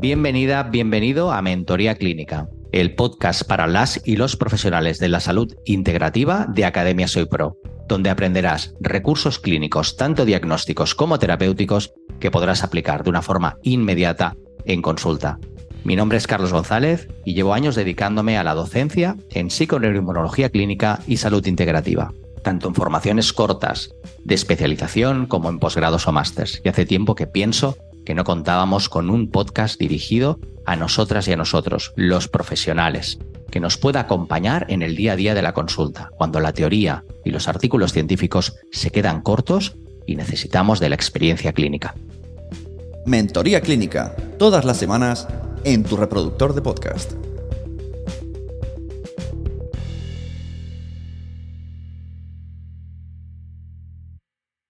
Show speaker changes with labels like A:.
A: Bienvenida, bienvenido a Mentoría Clínica, el podcast para las y los profesionales de la salud integrativa de Academia Soy Pro, donde aprenderás recursos clínicos, tanto diagnósticos como terapéuticos, que podrás aplicar de una forma inmediata en consulta. Mi nombre es Carlos González y llevo años dedicándome a la docencia en psiconeuroinmunología clínica y salud integrativa, tanto en formaciones cortas de especialización como en posgrados o másters. Y hace tiempo que pienso que no contábamos con un podcast dirigido a nosotras y a nosotros, los profesionales, que nos pueda acompañar en el día a día de la consulta, cuando la teoría y los artículos científicos se quedan cortos y necesitamos de la experiencia clínica.
B: Mentoría Clínica, todas las semanas en tu reproductor de podcast.